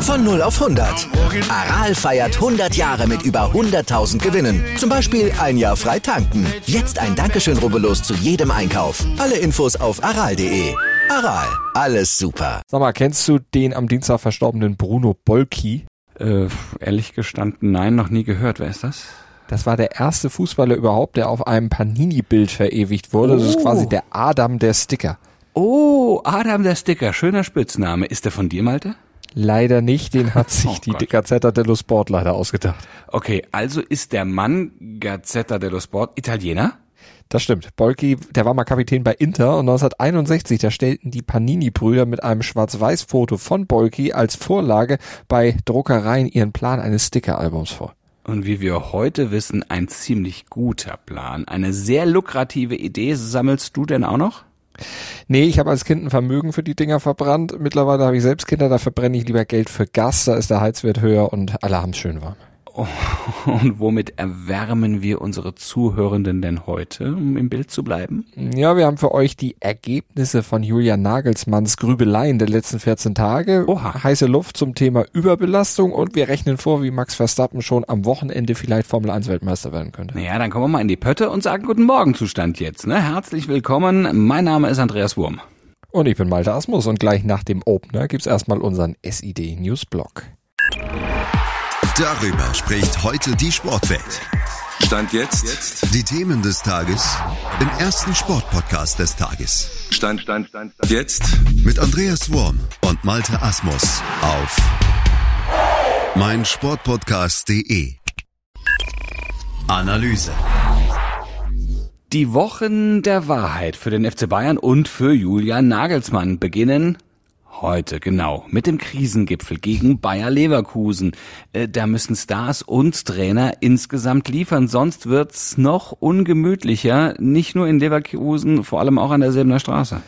Von 0 auf 100. Aral feiert 100 Jahre mit über 100.000 Gewinnen. Zum Beispiel ein Jahr frei tanken. Jetzt ein Dankeschön, rubbellos zu jedem Einkauf. Alle Infos auf aral.de. Aral, alles super. Sag mal, kennst du den am Dienstag verstorbenen Bruno Bolki? Äh, ehrlich gestanden, nein, noch nie gehört. Wer ist das? Das war der erste Fußballer überhaupt, der auf einem Panini-Bild verewigt wurde. Das ist Oh. quasi der Adam der Sticker. Oh, Adam der Sticker, schöner Spitzname. Ist der von dir, Malte? Leider nicht, den hat sich Oh die Gott. Gazzetta dello Sport leider ausgedacht. Okay, also ist der Mann Gazzetta dello Sport Italiener? Das stimmt. Bolki, der war mal Kapitän bei Inter und 1961, da stellten die Panini-Brüder mit einem Schwarz-Weiß-Foto von Bolki als Vorlage bei Druckereien ihren Plan eines Sticker-Albums vor. Und wie wir heute wissen, ein ziemlich guter Plan. Eine sehr lukrative Idee. Sammelst du denn auch noch? Nee, ich habe als Kind ein Vermögen für die Dinger verbrannt. Mittlerweile habe ich selbst Kinder, da verbrenne ich lieber Geld für Gas, da ist der Heizwert höher und alle haben schön warm. Und womit erwärmen wir unsere Zuhörenden denn heute, um im Bild zu bleiben? Ja, wir haben für euch die Ergebnisse von Julian Nagelsmanns Grübeleien der letzten 14 Tage. Oha. Heiße Luft zum Thema Überbelastung und wir rechnen vor, wie Max Verstappen schon am Wochenende vielleicht Formel 1 Weltmeister werden könnte. Naja, dann kommen wir mal in die Pötte und sagen Guten Morgen Zustand jetzt. Ne? Herzlich willkommen. Mein Name ist Andreas Wurm. Und ich bin Malte Asmus und gleich nach dem Opener gibt's erstmal unseren SID Newsblog. Darüber spricht heute die Sportwelt. Stand jetzt. Die Themen des Tages im ersten Sportpodcast des Tages. Stand, Stand, Stand, Stand. Jetzt. Mit Andreas Worm und Malte Asmus auf meinsportpodcast.de. Analyse. Die Wochen der Wahrheit für den FC Bayern und für Julian Nagelsmann beginnen heute, genau, mit dem Krisengipfel gegen Bayer Leverkusen. Äh, da müssen Stars und Trainer insgesamt liefern, sonst wird's noch ungemütlicher, nicht nur in Leverkusen, vor allem auch an der Silbener Straße.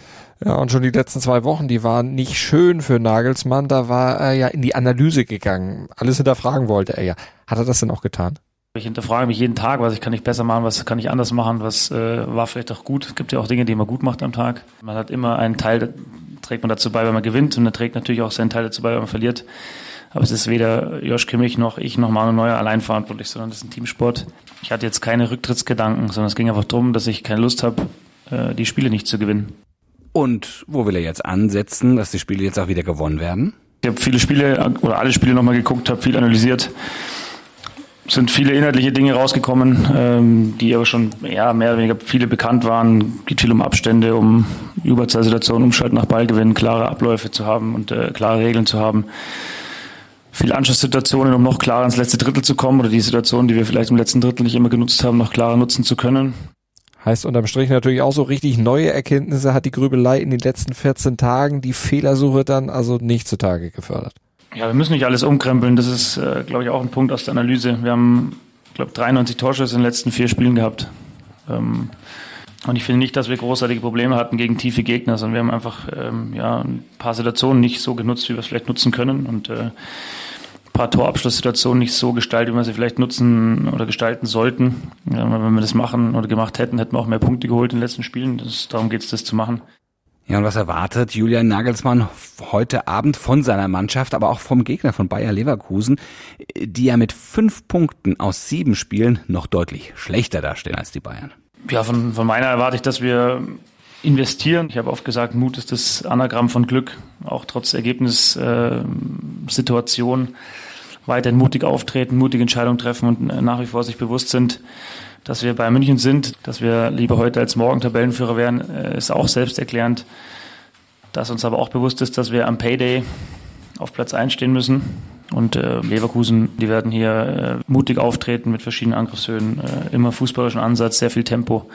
Ja, und schon die letzten zwei Wochen, die waren nicht schön für Nagelsmann. Da war er ja in die Analyse gegangen. Alles hinterfragen wollte er ja. Hat er das denn auch getan? Ich hinterfrage mich jeden Tag, was ich kann ich besser machen, was kann ich anders machen, was äh, war vielleicht auch gut. Es gibt ja auch Dinge, die man gut macht am Tag. Man hat immer einen Teil, trägt man dazu bei, wenn man gewinnt und dann trägt natürlich auch seinen Teil dazu bei, wenn man verliert. Aber es ist weder Josh Kimmich noch ich noch Manu Neuer allein verantwortlich, sondern das ist ein Teamsport. Ich hatte jetzt keine Rücktrittsgedanken, sondern es ging einfach darum, dass ich keine Lust habe, äh, die Spiele nicht zu gewinnen. Und wo will er jetzt ansetzen, dass die Spiele jetzt auch wieder gewonnen werden? Ich habe viele Spiele oder alle Spiele nochmal geguckt, habe viel analysiert. Sind viele inhaltliche Dinge rausgekommen, ähm, die aber schon ja, mehr oder weniger viele bekannt waren. Geht viel um Abstände, um Überzahlsituationen, Umschalten nach Ballgewinn, klare Abläufe zu haben und äh, klare Regeln zu haben. Viele Anschlusssituationen, um noch klarer ins letzte Drittel zu kommen oder die Situationen, die wir vielleicht im letzten Drittel nicht immer genutzt haben, noch klarer nutzen zu können. Heißt unterm Strich natürlich auch so richtig neue Erkenntnisse hat die Grübelei in den letzten 14 Tagen die Fehlersuche dann also nicht zutage gefördert. Ja, wir müssen nicht alles umkrempeln. Das ist, äh, glaube ich, auch ein Punkt aus der Analyse. Wir haben, glaube 93 Torschüsse in den letzten vier Spielen gehabt. Ähm, und ich finde nicht, dass wir großartige Probleme hatten gegen tiefe Gegner, sondern wir haben einfach ähm, ja, ein paar Situationen nicht so genutzt, wie wir es vielleicht nutzen können. Und äh, ein paar Torabschlusssituationen nicht so gestaltet, wie wir sie vielleicht nutzen oder gestalten sollten. Ja, wenn wir das machen oder gemacht hätten, hätten wir auch mehr Punkte geholt in den letzten Spielen. Das, darum geht es, das zu machen. Ja, und was erwartet Julian Nagelsmann heute Abend von seiner Mannschaft, aber auch vom Gegner von Bayer Leverkusen, die ja mit fünf Punkten aus sieben Spielen noch deutlich schlechter dastehen als die Bayern? Ja, von, von meiner erwarte ich, dass wir investieren. Ich habe oft gesagt, Mut ist das Anagramm von Glück, auch trotz Ergebnissituation. weiterhin mutig auftreten, mutige Entscheidungen treffen und äh, nach wie vor sich bewusst sind, dass wir bei München sind, dass wir lieber heute als morgen Tabellenführer wären, äh, ist auch selbsterklärend. Dass uns aber auch bewusst ist, dass wir am Payday auf Platz 1 stehen müssen. Und äh, Leverkusen, die werden hier äh, mutig auftreten mit verschiedenen Angriffshöhen, äh, immer fußballerischen Ansatz, sehr viel Tempo,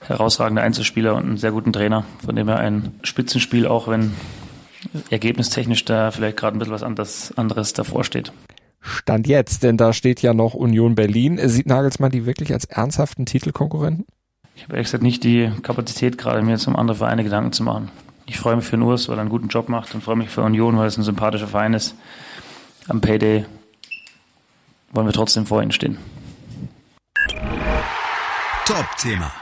herausragende Einzelspieler und einen sehr guten Trainer. Von dem her ein Spitzenspiel, auch wenn ergebnistechnisch da vielleicht gerade ein bisschen was anderes, anderes davor steht. Stand jetzt, denn da steht ja noch Union Berlin. Sieht Nagelsmann die wirklich als ernsthaften Titelkonkurrenten? Ich habe ehrlich gesagt nicht die Kapazität, gerade mir jetzt um andere Vereine Gedanken zu machen. Ich freue mich für den Urs, weil er einen guten Job macht und freue mich für Union, weil es ein sympathischer Verein ist. Am Payday wollen wir trotzdem vor ihnen stehen. Top-Thema.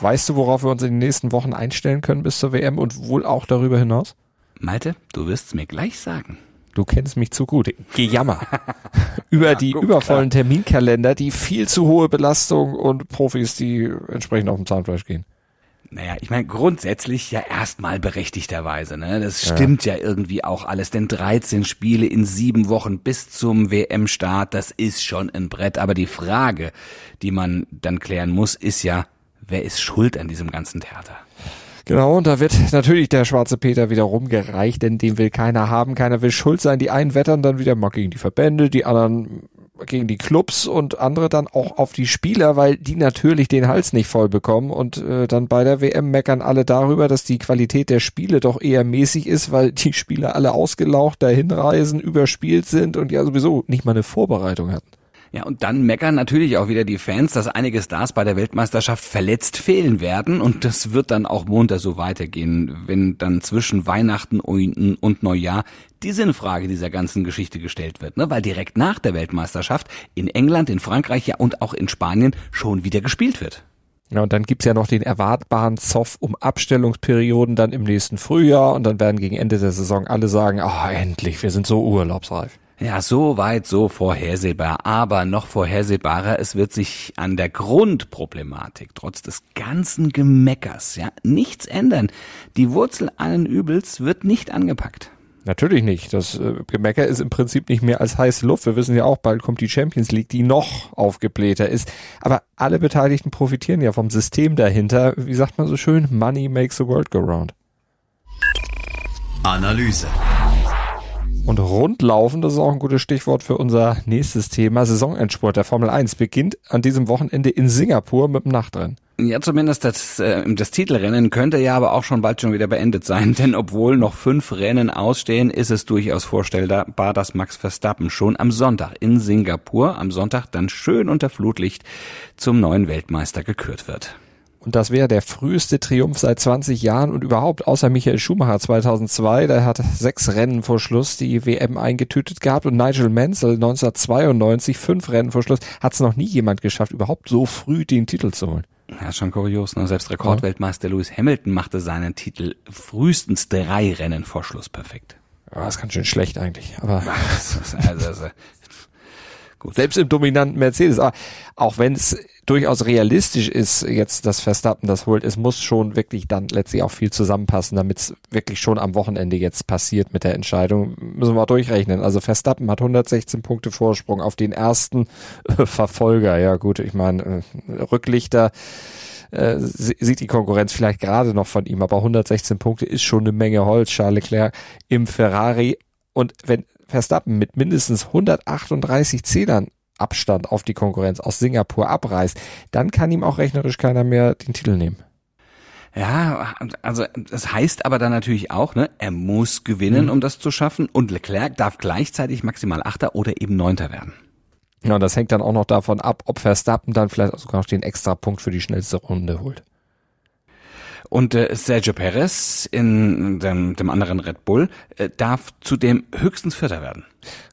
Weißt du, worauf wir uns in den nächsten Wochen einstellen können bis zur WM und wohl auch darüber hinaus? Malte, du wirst's mir gleich sagen. Du kennst mich zu gut. Gejammer. Über ja, die gut, übervollen klar. Terminkalender, die viel zu hohe Belastung und Profis, die entsprechend auf dem Zahnfleisch gehen. Naja, ich meine, grundsätzlich ja erstmal berechtigterweise. Ne? Das stimmt ja. ja irgendwie auch alles, denn 13 Spiele in sieben Wochen bis zum WM-Start, das ist schon ein Brett. Aber die Frage, die man dann klären muss, ist ja, wer ist schuld an diesem ganzen Theater? Genau, und da wird natürlich der schwarze Peter wieder rumgereicht, denn den will keiner haben, keiner will schuld sein. Die einen wettern dann wieder mal gegen die Verbände, die anderen gegen die Clubs und andere dann auch auf die Spieler, weil die natürlich den Hals nicht voll bekommen und äh, dann bei der WM meckern alle darüber, dass die Qualität der Spiele doch eher mäßig ist, weil die Spieler alle ausgelaucht dahin reisen, überspielt sind und ja sowieso nicht mal eine Vorbereitung hatten. Ja, und dann meckern natürlich auch wieder die Fans, dass einige Stars bei der Weltmeisterschaft verletzt fehlen werden. Und das wird dann auch munter so weitergehen, wenn dann zwischen Weihnachten und Neujahr die Sinnfrage dieser ganzen Geschichte gestellt wird. Ne? Weil direkt nach der Weltmeisterschaft in England, in Frankreich ja und auch in Spanien schon wieder gespielt wird. Ja, und dann gibt's ja noch den erwartbaren Zoff um Abstellungsperioden dann im nächsten Frühjahr und dann werden gegen Ende der Saison alle sagen, ah, endlich, wir sind so urlaubsreif. Ja, so weit, so vorhersehbar. Aber noch vorhersehbarer, es wird sich an der Grundproblematik, trotz des ganzen Gemeckers, ja, nichts ändern. Die Wurzel allen Übels wird nicht angepackt. Natürlich nicht. Das äh, Gemecker ist im Prinzip nicht mehr als heiße Luft. Wir wissen ja auch, bald kommt die Champions League, die noch aufgeblähter ist. Aber alle Beteiligten profitieren ja vom System dahinter. Wie sagt man so schön? Money makes the world go round. Analyse. Und rundlaufen, das ist auch ein gutes Stichwort für unser nächstes Thema. Saisonendsport der Formel 1 beginnt an diesem Wochenende in Singapur mit dem Nachtrennen. Ja, zumindest das, äh, das Titelrennen könnte ja aber auch schon bald schon wieder beendet sein, denn obwohl noch fünf Rennen ausstehen, ist es durchaus vorstellbar, dass Max Verstappen schon am Sonntag in Singapur, am Sonntag dann schön unter Flutlicht zum neuen Weltmeister gekürt wird. Und das wäre der früheste Triumph seit 20 Jahren und überhaupt außer Michael Schumacher 2002. Der hat sechs Rennen vor Schluss die WM eingetütet gehabt und Nigel Mansell 1992 fünf Rennen vor Schluss hat es noch nie jemand geschafft, überhaupt so früh den Titel zu holen. Ja, schon kurios. Ne? Selbst Rekordweltmeister ja. Lewis Hamilton machte seinen Titel frühestens drei Rennen vor Schluss perfekt. Ja, das ist ganz schön schlecht eigentlich. Aber also, also, Gut. Selbst im dominanten Mercedes. Aber auch wenn es durchaus realistisch ist, jetzt dass Verstappen das holt, es muss schon wirklich dann letztlich auch viel zusammenpassen, damit es wirklich schon am Wochenende jetzt passiert mit der Entscheidung. Müssen wir auch durchrechnen. Also Verstappen hat 116 Punkte Vorsprung auf den ersten äh, Verfolger. Ja gut, ich meine, äh, Rücklichter äh, sieht die Konkurrenz vielleicht gerade noch von ihm, aber 116 Punkte ist schon eine Menge Holz. Charles Leclerc im Ferrari. Und wenn Verstappen mit mindestens 138 Zählern Abstand auf die Konkurrenz aus Singapur abreißt, dann kann ihm auch rechnerisch keiner mehr den Titel nehmen. Ja, also das heißt aber dann natürlich auch, ne, er muss gewinnen, mhm. um das zu schaffen und Leclerc darf gleichzeitig maximal Achter oder eben Neunter werden. Ja, und das hängt dann auch noch davon ab, ob Verstappen dann vielleicht sogar noch den extra Punkt für die schnellste Runde holt. Und äh, Sergio Perez in dem, dem anderen Red Bull äh, darf zudem höchstens Vierter werden.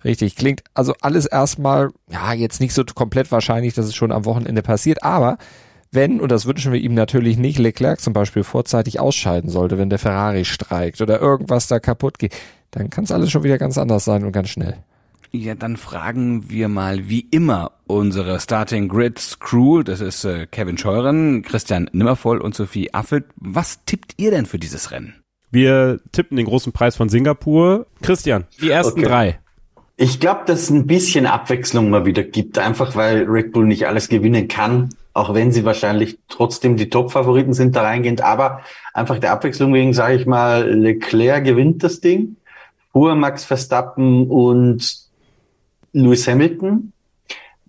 Richtig, klingt also alles erstmal, ja, jetzt nicht so komplett wahrscheinlich, dass es schon am Wochenende passiert, aber wenn, und das wünschen wir ihm natürlich nicht, Leclerc zum Beispiel vorzeitig ausscheiden sollte, wenn der Ferrari streikt oder irgendwas da kaputt geht, dann kann es alles schon wieder ganz anders sein und ganz schnell. Ja, dann fragen wir mal wie immer unsere Starting Grids Crew, das ist äh, Kevin Scheuren, Christian Nimmervoll und Sophie Affelt. Was tippt ihr denn für dieses Rennen? Wir tippen den großen Preis von Singapur. Christian, die ersten okay. drei. Ich glaube, dass es ein bisschen Abwechslung mal wieder gibt, einfach weil Red Bull nicht alles gewinnen kann, auch wenn sie wahrscheinlich trotzdem die Top-Favoriten sind da reingehend. Aber einfach der Abwechslung wegen, sage ich mal, Leclerc gewinnt das Ding, Pur Max Verstappen und Lewis Hamilton.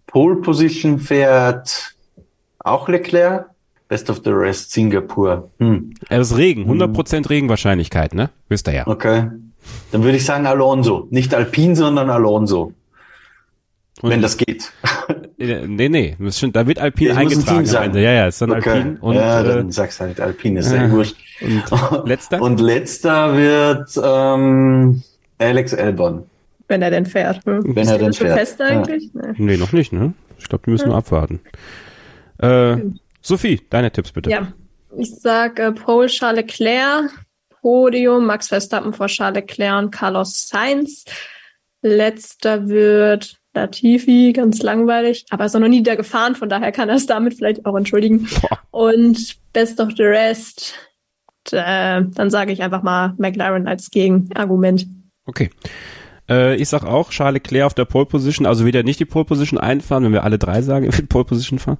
Pole Position fährt auch Leclerc. Best of the rest Singapur. Hm. Es ist Regen, 100% hm. Regenwahrscheinlichkeit, ne? Wisst ihr ja. Okay. Dann würde ich sagen Alonso. Nicht Alpin, sondern Alonso. Und wenn das geht. Nee, nee, da wird Alpin ja, eingetragen Ende. Ja, ja, ist dann okay. Alpin. Und, ja, dann äh, sagst halt Alpin, ist sehr äh, wurscht. Und letzter? Und letzter wird ähm, Alex Albon. Wenn er denn fährt. Hm? Wenn er denn fährt. fest eigentlich? Ja. Nee. nee. noch nicht, ne? Ich glaube, die müssen ja. nur abwarten. Äh, Sophie, deine Tipps bitte. Ja, Ich sage äh, Pole Charles Leclerc, Podium Max Verstappen vor Charles Leclerc und Carlos Sainz. Letzter wird Latifi, ganz langweilig, aber ist auch noch nie da gefahren, von daher kann er es damit vielleicht auch entschuldigen. Und Best of the Rest, äh, dann sage ich einfach mal McLaren als Gegenargument. Okay. Äh, ich sag auch Charles Leclerc auf der Pole Position, also wieder nicht die Pole Position einfahren, wenn wir alle drei sagen, er wird Pole Position fahren.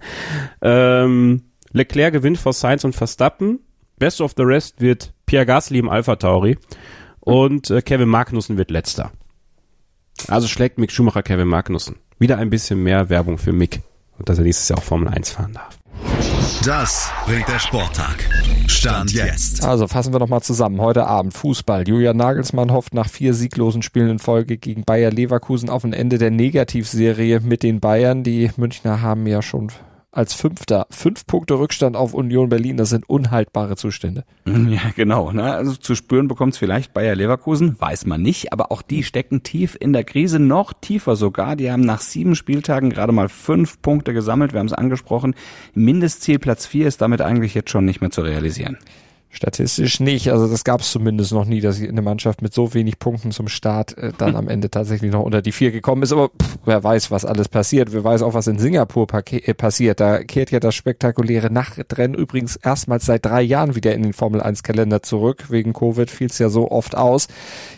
Ähm, Leclerc gewinnt vor Sainz und Verstappen. Best of the Rest wird Pierre Gasly im Alpha Tauri und äh, Kevin Magnussen wird letzter. Also schlägt Mick Schumacher Kevin Magnussen. Wieder ein bisschen mehr Werbung für Mick und dass er nächstes Jahr auch Formel 1 fahren darf. Das bringt der Sporttag. Stand jetzt. Also fassen wir nochmal zusammen. Heute Abend Fußball. Julian Nagelsmann hofft nach vier sieglosen Spielen in Folge gegen Bayer Leverkusen auf ein Ende der Negativserie mit den Bayern. Die Münchner haben ja schon als Fünfter. Fünf Punkte Rückstand auf Union Berlin, das sind unhaltbare Zustände. Ja, genau. Ne? Also zu spüren bekommt es vielleicht Bayer Leverkusen, weiß man nicht, aber auch die stecken tief in der Krise, noch tiefer sogar. Die haben nach sieben Spieltagen gerade mal fünf Punkte gesammelt, wir haben es angesprochen. Mindestziel Platz vier ist damit eigentlich jetzt schon nicht mehr zu realisieren. Statistisch nicht, also das gab es zumindest noch nie, dass eine Mannschaft mit so wenig Punkten zum Start äh, dann am Ende tatsächlich noch unter die vier gekommen ist. Aber pff, wer weiß, was alles passiert. Wer weiß auch, was in Singapur äh, passiert. Da kehrt ja das spektakuläre Nachtrennen übrigens erstmals seit drei Jahren wieder in den Formel 1 Kalender zurück. Wegen Covid fiel es ja so oft aus.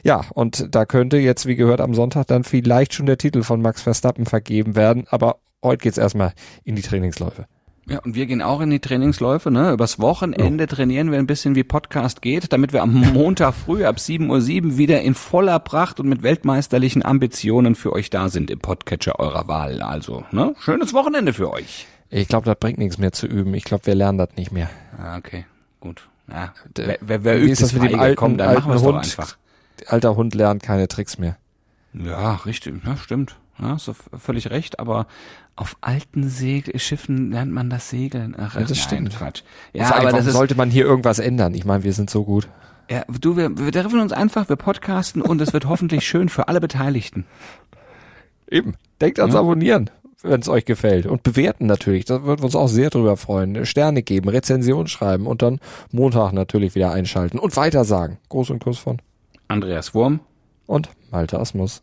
Ja, und da könnte jetzt, wie gehört, am Sonntag dann vielleicht schon der Titel von Max Verstappen vergeben werden. Aber heute geht's erstmal in die Trainingsläufe. Ja, und wir gehen auch in die Trainingsläufe, ne? Übers Wochenende oh. trainieren wir ein bisschen wie Podcast geht, damit wir am Montag früh ab 7.07 Uhr wieder in voller Pracht und mit weltmeisterlichen Ambitionen für euch da sind im Podcatcher eurer Wahl. Also, ne? Schönes Wochenende für euch. Ich glaube, das bringt nichts mehr zu üben. Ich glaube, wir lernen das nicht mehr. Ah, okay, gut. Ja, wer, wer, wer übt das mit dem alten, Komm, dann machen wir es doch einfach. Alter Hund lernt keine Tricks mehr. Ja, richtig, ja, stimmt. Ja, so völlig recht, aber auf alten Segel Schiffen lernt man das Segeln. Ach, ja, das stimmt. Quatsch. Ja, aber das ist, sollte man hier irgendwas ändern? Ich meine, wir sind so gut. Ja, du, wir, wir treffen uns einfach, wir podcasten und es wird hoffentlich schön für alle Beteiligten. Eben. Denkt ans ja. Abonnieren, wenn es euch gefällt. Und bewerten natürlich. Da würden wir uns auch sehr drüber freuen. Sterne geben, Rezension schreiben und dann Montag natürlich wieder einschalten und weitersagen. Groß und Kuss von Andreas Wurm und Malte Asmus.